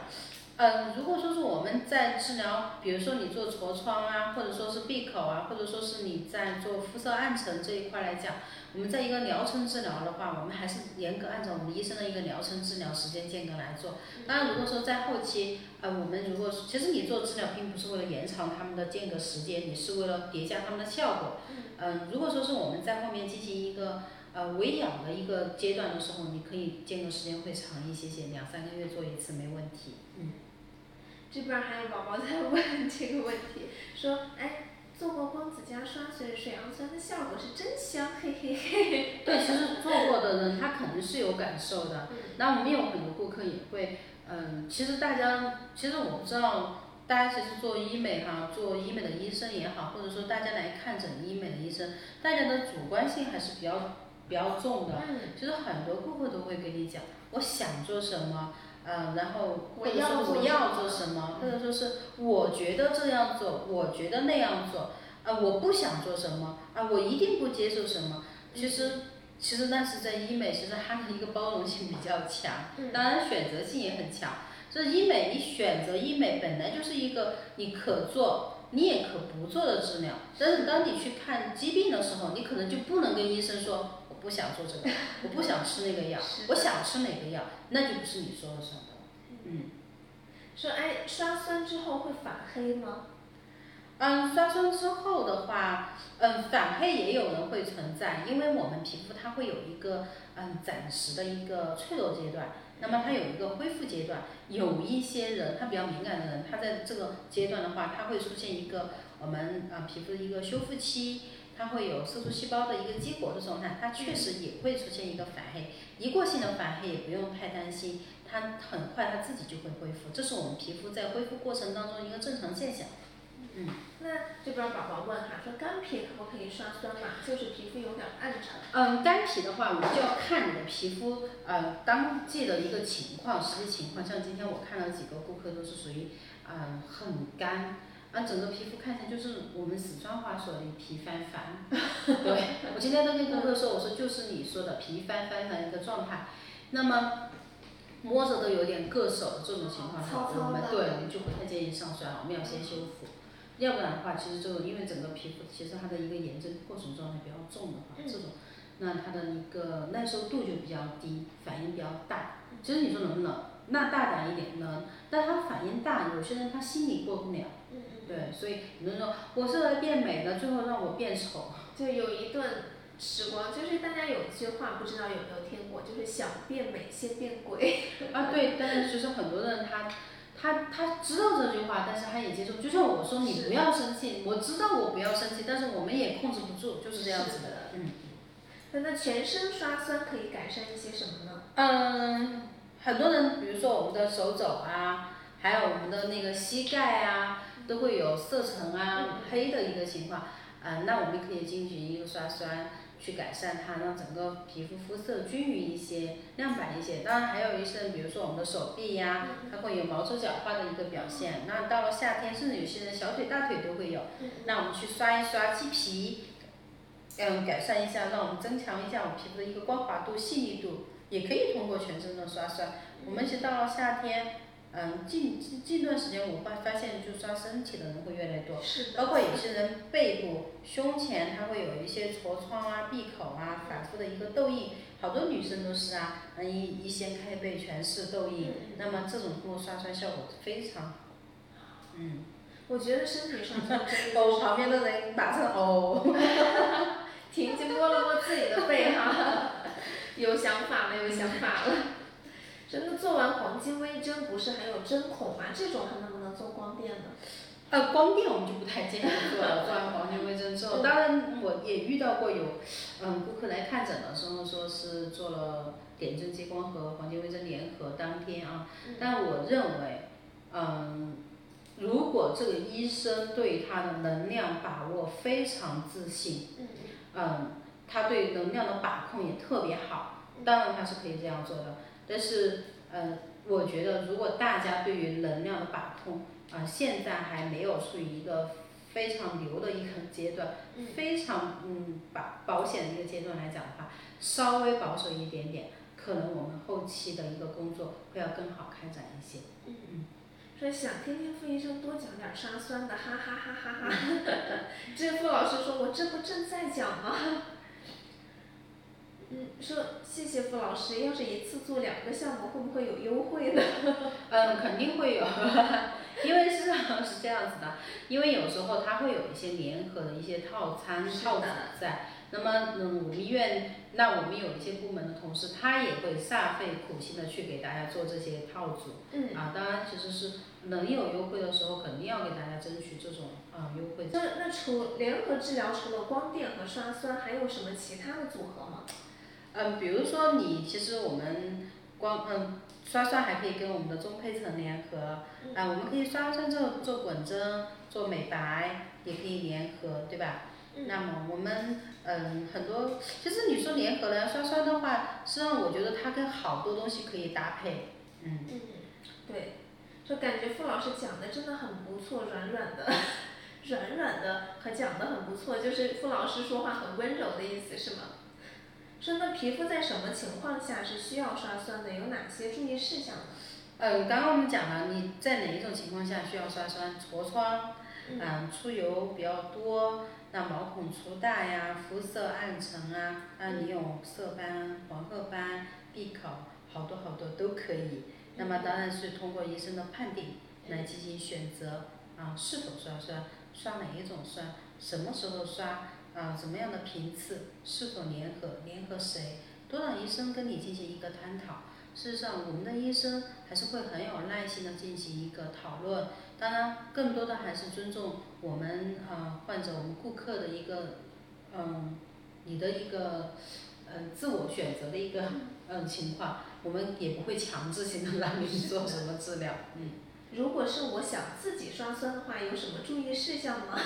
嗯，如果说是我们在治疗，比如说你做痤疮啊，或者说是闭口啊，或者说是你在做肤色暗沉这一块来讲，我们在一个疗程治疗的话，我们还是严格按照我们医生的一个疗程治疗时间间隔来做。当然，如果说在后期，呃，我们如果其实你做治疗并不是为了延长他们的间隔时间，你是为了叠加他们的效果。嗯，如果说是我们在后面进行一个呃维养的一个阶段的时候，你可以间隔时间会长一些些，两三个月做一次没问题。嗯。这边还有宝宝在问 [laughs] 这个问题，说，哎，做过光子加刷水水杨酸的效果是真香，嘿嘿嘿。对，其实做过的人他肯定是有感受的。那我们有很多顾客也会，嗯，其实大家，其实我不知道，大家其实做医美哈，做医美的医生也好，或者说大家来看诊医美的医生，大家的主观性还是比较。比较重的，嗯，其实很多顾客都会跟你讲，我想做什么，嗯，然后我或者说要我要做什么，嗯或者说是我觉得这样做，我觉得那样做，啊，我不想做什么，啊，我一定不接受什么。其实，其实那是在医美，其实它的一个包容性比较强，嗯当然选择性也很强。这医美，你选择医美本来就是一个你可做，你也可不做的治疗。但是当你去看疾病的时候，你可能就不能跟医生说我不想做这个，[laughs] 我不想吃那个药我想吃哪个药，那就不是你说了算的。嗯。说哎，刷酸之后会反黑吗？嗯，刷酸之后的话，嗯，反黑也有人会存在，因为我们皮肤它会有一个嗯暂时的一个脆弱阶段，那么它有一个恢复阶段。有一些人他比较敏感的人，他在这个阶段的话，他会出现一个我们啊皮肤的一个修复期，它会有色素细胞的一个激活的状态，它确实也会出现一个反黑。一过性的反黑也不用太担心，它很快它自己就会恢复，这是我们皮肤在恢复过程当中一个正常现象。嗯。那这边宝宝问哈，说干皮可不可以刷酸嘛？就是皮肤有点暗沉。嗯，干皮的话，我们就要看你的皮肤呃当季的一个情况，实际情况。像今天我看了几个顾客都是属于嗯很干，啊整个皮肤看起来就是我们四川话说的皮翻翻。[laughs] 对，我今天都跟顾客说，我说就是你说的皮翻翻的一个状态。那么摸着都有点硌手的这种情况下，我们对我们就不太建议上酸了，我们要先修复。要不然的话，其实这种因为整个皮肤其实它的一个炎症过程状态比较重的话，嗯这种，那它的一个耐受度就比较低，反应比较大。其实你说能不能？那大胆一点能，但它反应大，有些人他心里过不了。对，所以有人说我是来变美的，最后让我变丑。就有一段时光，就是大家有一句话，不知道有没有听过，就是想变美先变鬼。啊，对，但是其实很多人他。他他知道这句话，但是他也接受。就像我说，你不要生气，我知道我不要生气，但是我们也控制不住，就是这样子的。嗯。那那全身刷酸可以改善一些什么呢？嗯，很多人，比如说我们的手肘啊，还有我们的那个膝盖啊，都会有色沉啊、黑的一个情况。嗯，那我们可以进行一个刷酸，去改善它，让整个皮肤肤色均匀一些、亮白一些。当然还有一些，比如说我们的手臂呀、它会有毛周角化的一个表现。那到了夏天，甚至有些人小腿、大腿都会有。那我们去刷一刷鸡皮，嗯，改善一下，让我们增强一下我们皮肤的一个光滑度、细腻度，也可以通过全身的刷酸。我们其实到了夏天，嗯，近近近段时间我发发现，就刷身体的人会越来越多。是包括有些人背部、胸前，它会有一些痤疮啊、闭口啊、反复的一个痘印，好多女生都是啊，嗯，一一掀开背全是痘印，那么这种通过刷酸效果非常好。嗯。我觉得身体上真的是。哦，旁边的人马上哦。婷婷摸了摸自己的背哈，有想法了，有想法了。真的做完黄金微针不是还有针孔吗？这种还能不能做光电呢？呃，光电我们就不太建议做了。做完黄金微针之后，当然我也遇到过有，嗯，顾客来看诊的时候说是做了点阵激光和黄金微针联合当天啊，但我认为，嗯，如果这个医生对他的能量把握非常自信，嗯，他对能量的把控也特别好，当然他是可以这样做的。但是，呃，我觉得如果大家对于能量的把控，啊、现在还没有处于一个非常牛的一个阶段，非常嗯保保险的一个阶段来讲的话，稍微保守一点点，可能我们后期的一个工作会要更好开展一些。嗯嗯。说想听听傅医生多讲点沙酸的，哈哈哈哈哈。这傅老师说，我这不正在讲吗？嗯，说谢谢傅老师，要是一次做两个项目，会不会有优惠呢？[laughs] 嗯，肯定会有，[laughs] 因为是 [laughs] 是这样子的，因为有时候它会有一些联合的一些套餐套组在。那么，嗯，我们医院，那我们有一些部门的同事，他也会煞费苦心的去给大家做这些套组。嗯。啊，当然，其实是能有优惠的时候，肯定要给大家争取这种啊优惠。那那除联合治疗，除了光电和刷酸，还有什么其他的组合吗？嗯，比如说你，其实我们光嗯刷酸还可以跟我们的中胚层联合，啊，我们可以刷酸之后做滚针、做美白，也可以联合，对吧？那么我们嗯很多，其实你说联合呢刷刷的话，实际上我觉得它跟好多东西可以搭配，嗯。嗯，对，就感觉傅老师讲的真的很不错，软软的，[laughs] 软软的，和讲的很不错，就是傅老师说话很温柔的意思是吗？说那皮肤在什么情况下是需要刷酸的？有哪些注意事项呢？嗯，刚刚我们讲了，你在哪一种情况下需要刷酸？痤疮，嗯，出油比较多，那毛孔粗大呀，肤色暗沉啊，那，你有色斑、黄褐斑、闭口，好多好多都可以。那么当然是通过医生的判定来进行选择啊，是否刷酸，刷哪一种酸，什么时候刷。啊，怎么样的频次，是否联合，联合谁，都让医生跟你进行一个探讨。事实上，我们的医生还是会很有耐心的进行一个讨论。当然，更多的还是尊重我们啊患者、我们顾客的一个嗯，你的一个嗯自我选择的一个嗯情况，我们也不会强制性的 [laughs] 让你做什么治疗。嗯。如果是我想自己刷酸的话，有什么注意事项吗？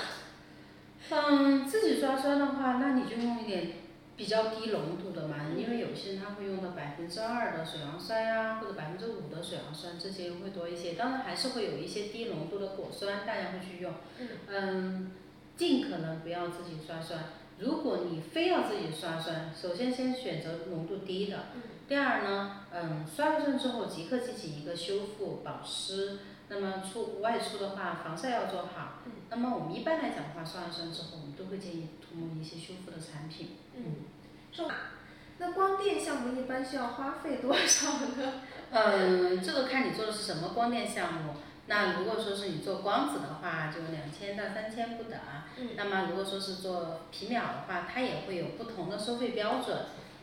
嗯，自己刷酸的话，那你就用一点比较低浓度的嘛，因为有些人他会用到百分之二的水杨酸呀，或者百分之五的水杨酸，这些会多一些。当然还是会有一些低浓度的果酸，大家会去用。嗯，尽可能不要自己刷酸。如果你非要自己刷酸，首先先选择浓度低的。第二呢，嗯，刷了酸之后即刻进行一个修复保湿。那么出外出的话，防晒要做好。那么我们一般来讲的话，刷完酸之后，我们都会建议涂抹一些修复的产品。嗯，是吧？那光电项目一般需要花费多少呢？嗯，[laughs] 这个看你做的是什么光电项目。那如果说是你做光子的话，就两千到三千不等。嗯。那么如果说是做皮秒的话，它也会有不同的收费标准。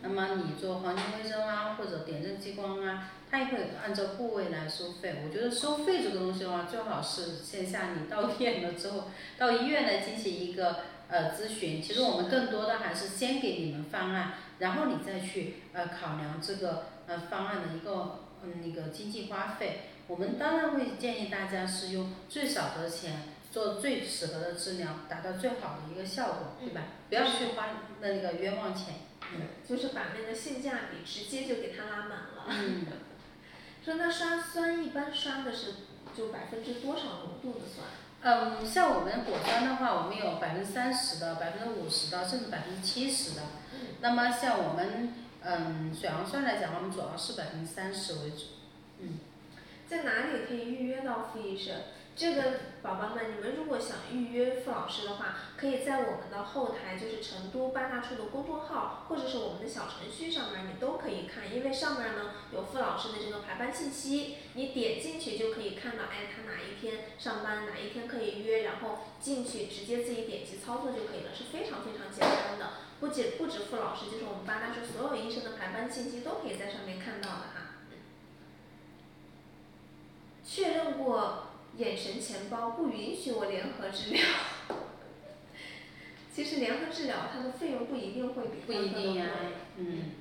那么你做黄金微针啊，或者点阵激光啊，它也会按照部位来收费。我觉得收费这个东西的话，最好是线下你到店了之后，到医院来进行一个呃咨询。其实我们更多的还是先给你们方案，然后你再去呃考量这个呃方案的一个嗯那个经济花费。我们当然会建议大家是用最少的钱做最适合的治疗，达到最好的一个效果，对吧？不要去花那个冤枉钱。就是把那个性价比直接就给它拉满了。嗯。[laughs] 说那刷酸一般刷的是就百分之多少浓度的酸？嗯，像我们果酸的话，我们有百分之三十的、百分之五十的，甚至百分之七十的。嗯。那么像我们嗯水杨酸来讲，我们主要是百分之三十为主。嗯。在哪里可以预约到傅医生？这个宝宝们，你们如果想预约付老师的话，可以在我们的后台，就是成都八大处的公众号，或者是我们的小程序上面，你都可以看，因为上面呢有付老师的这个排班信息，你点进去就可以看到，哎，他哪一天上班，哪一天可以约，然后进去直接自己点击操作就可以了，是非常非常简单的。不仅不止付老师，就是我们八大处所有医生的排班信息都可以在上面看到的哈。确认过。眼神钱包不允许我联合治疗。[laughs] 其实联合治疗它的费用不一定会比单科的贵。嗯。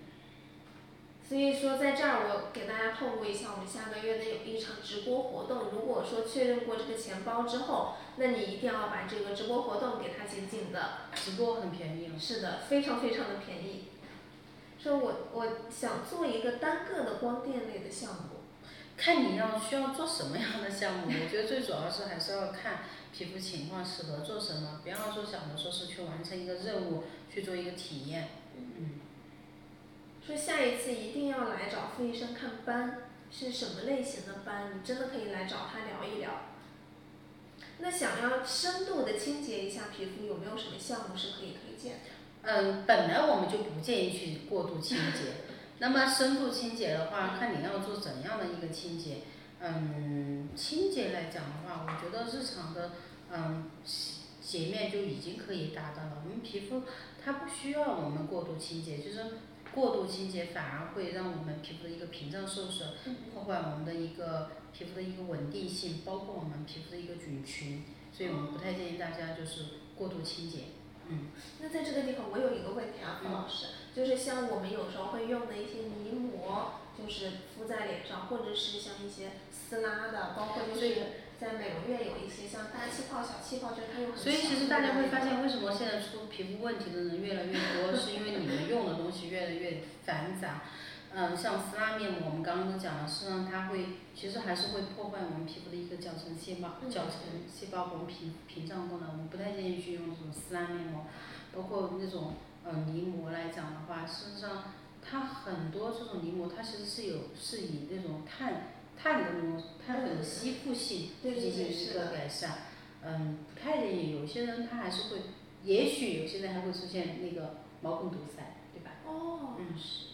所以说在这儿我给大家透露一下，我们下个月呢有一场直播活动。如果说确认过这个钱包之后，那你一定要把这个直播活动给它紧紧的。直播很便宜。是的，非常非常的便宜。说我我想做一个单个的光电类的项目。看你要需要做什么样的项目，我觉得最主要是还是要看皮肤情况适合做什么，不要说想着说是去完成一个任务，去做一个体验。嗯。说下一次一定要来找傅医生看斑，是什么类型的斑？你真的可以来找他聊一聊。那想要深度的清洁一下皮肤，有没有什么项目是可以推荐的？嗯，本来我们就不建议去过度清洁。那么深度清洁的话，看你要做怎样的一个清洁。嗯，清洁来讲的话，我觉得日常的嗯洁面就已经可以达到了。我们皮肤它不需要我们过度清洁，就是过度清洁反而会让我们皮肤的一个屏障受损，破坏我们的一个皮肤的一个稳定性，包括我们皮肤的一个菌群。所以我们不太建议大家就是过度清洁。嗯。那在这个地方，我有一个问题啊，冯老师。就是像我们有时候会用的一些泥膜，就是敷在脸上，或者是像一些撕拉的，包括就是在美容院有一些像大气泡、小气泡，就是它有很所以其实大家会发现，为什么现在出皮肤问题的人越来越多，是因为你们用的东西越来越繁杂。嗯，像撕拉面膜，我们刚刚都讲了，实际上它会，其实还是会破坏我们皮肤的一个角层细胞、角层细胞和屏屏障功能。我们不太建议去用这种撕拉面膜，包括那种呃泥膜来讲的话，事实上它很多这种泥膜，它其实是有是以那种碳碳的那种碳粉的吸附性进行一个改善。嗯，不太建议，有些人他还是会，也许有些人还会出现那个毛孔堵塞，对吧？哦，是。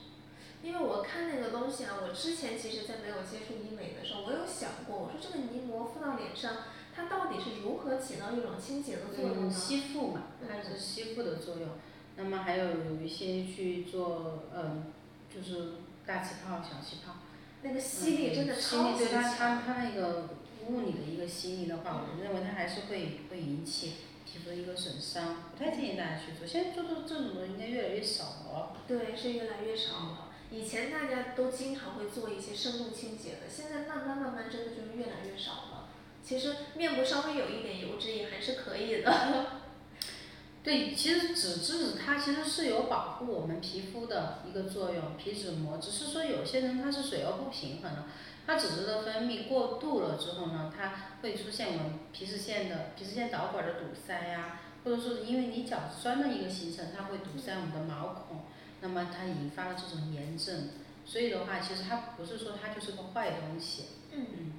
因为我看那个东西啊，我之前其实，在没有接触医美的时候，我有想过，我说这个泥膜敷到脸上，它到底是如何起到一种清洁的作用呢？吸附嘛，它是吸附的作用。那么还有有一些去做，嗯，就是大气泡、小气泡。那个吸力真的超级强。对它它它那个物理的一个吸力的话，我认为它还是会会引起皮肤的一个损伤，不太建议大家去做。现在做做这种的应该越来越少了。对，是越来越少了。以前大家都经常会做一些深度清洁的，现在慢慢慢慢真的就是越来越少了。其实面部稍微有一点油脂也还是可以的。[laughs] 对，其实脂质它其实是有保护我们皮肤的一个作用，皮脂膜。只是说有些人他是水油不平衡的，它脂质的分泌过度了之后呢，它会出现我们皮脂腺的皮脂腺导管的堵塞呀，或者说因为你角质酸的一个形成，它会堵塞我们的毛孔。那么它引发了这种炎症，所以的话，其实它不是说它就是个坏东西。嗯嗯。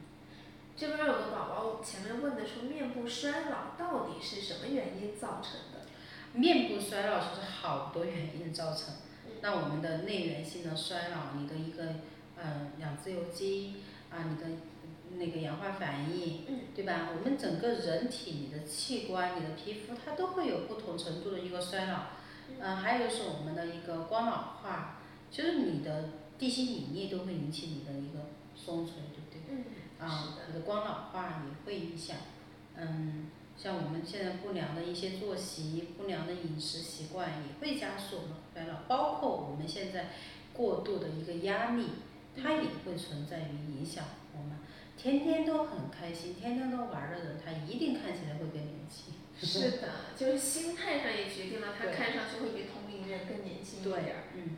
这边有个宝宝前面问的说，面部衰老到底是什么原因造成的？面部衰老其实好多原因造成。那我们的内源性的衰老，你的一个嗯两自由基啊，你的那个氧化反应，对吧？我们整个人体你的器官、你的皮肤，它都会有不同程度的一个衰老。嗯，还有就是我们的一个光老化，就是你的地心引力都会引起你的一个松垂，对不对？嗯，啊，你的光老化也会影响。嗯，像我们现在不良的一些作息、不良的饮食习惯也会加速我们衰老，包括我们现在过度的一个压力，它也会存在于影响我们。天天都很开心，天天都玩的人，他一定看起来会更年轻。是的，就是心态上也决定了他看上去会比同龄人更年轻一点儿。嗯。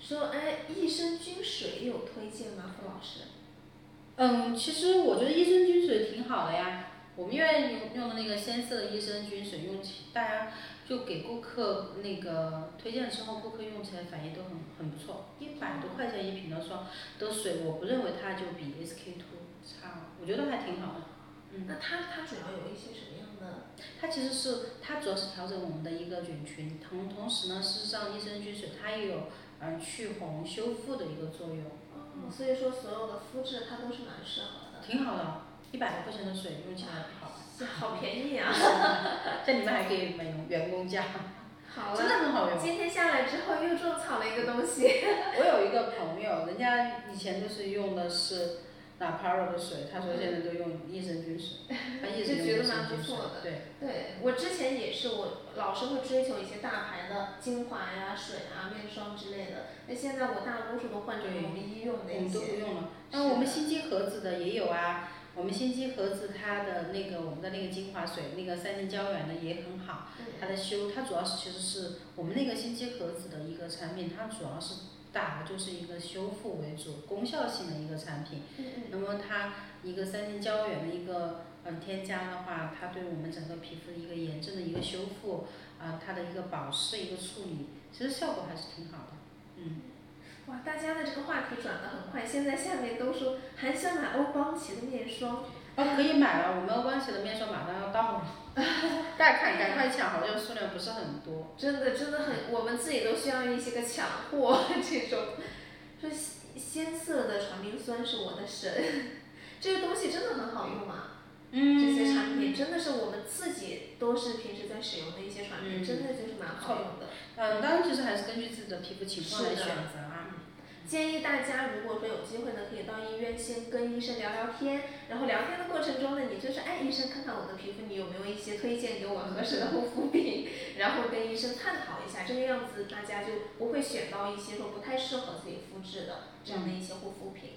说，哎，益生菌水有推荐吗，付老师？嗯，其实我觉得益生菌水挺好的呀。我们院用用的那个鲜色益生菌水，用起大家就给顾客那个推荐之后，顾客用起来反应都很很不错。一百多块钱一瓶的霜的水，我不认为它就比 SK two 差，我觉得还挺好的。那它它主要有一些什么样的？它其实是它主要是调整我们的一个菌群，同同时呢，事实上益生菌水它也有嗯去红修复的一个作用。哦，所以说所有的肤质它都是蛮适合的。挺好的，一百多块钱的水用起来好。好便宜啊！[laughs] 这你们还可以美容员工价。[laughs] 好了。[laughs] 真的很好用。今天下来之后又种草了一个东西。我有一个朋友，人家以前就是用的是。打 p a r o 的水，他说现在都用益生菌水，他一直用益生菌水。对，对我之前也是，我老是会追求一些大牌的精华呀、水啊、面霜之类的。那现在我大多数都换成我们医用的一些。我们都不用了。那我们新肌盒子的也有啊，我们新肌盒子它的那个我们的那个精华水，那个三金胶原的也很好，它的修，它主要是其实是我们那个新肌盒子的一个产品，它主要是。打的就是一个修复为主、功效性的一个产品。那么它一个三型胶原的一个嗯添加的话，它对我们整个皮肤的一个炎症的一个修复，啊，它的一个保湿一个处理，其实效果还是挺好的。嗯。哇，大家的这个话题转的很快，现在下面都说还想买欧邦奇的面霜。哦，可以买了，我们欧邦奇的面霜马上要到了。大家看，赶快抢，好像数量不是很多。真的，真的很，我们自己都需要一些个抢货 [laughs] 这种。说鲜色的传明酸是我的神，这个东西真的很好用啊。嗯。这些产品真的是我们自己都是平时在使用的一些产品，真的就是蛮好用的。嗯，当然其实还是根据自己的皮肤情况来选择啊。建议大家，如果说有机会呢，可以到医院先跟医生聊聊天，然后聊天的过程中呢，你就是哎，医生看看我的皮肤，你有没有一些推荐给我合适的护肤品，然后跟医生探讨一下，这个样子大家就不会选到一些说不太适合自己肤质的这样的一些护肤品。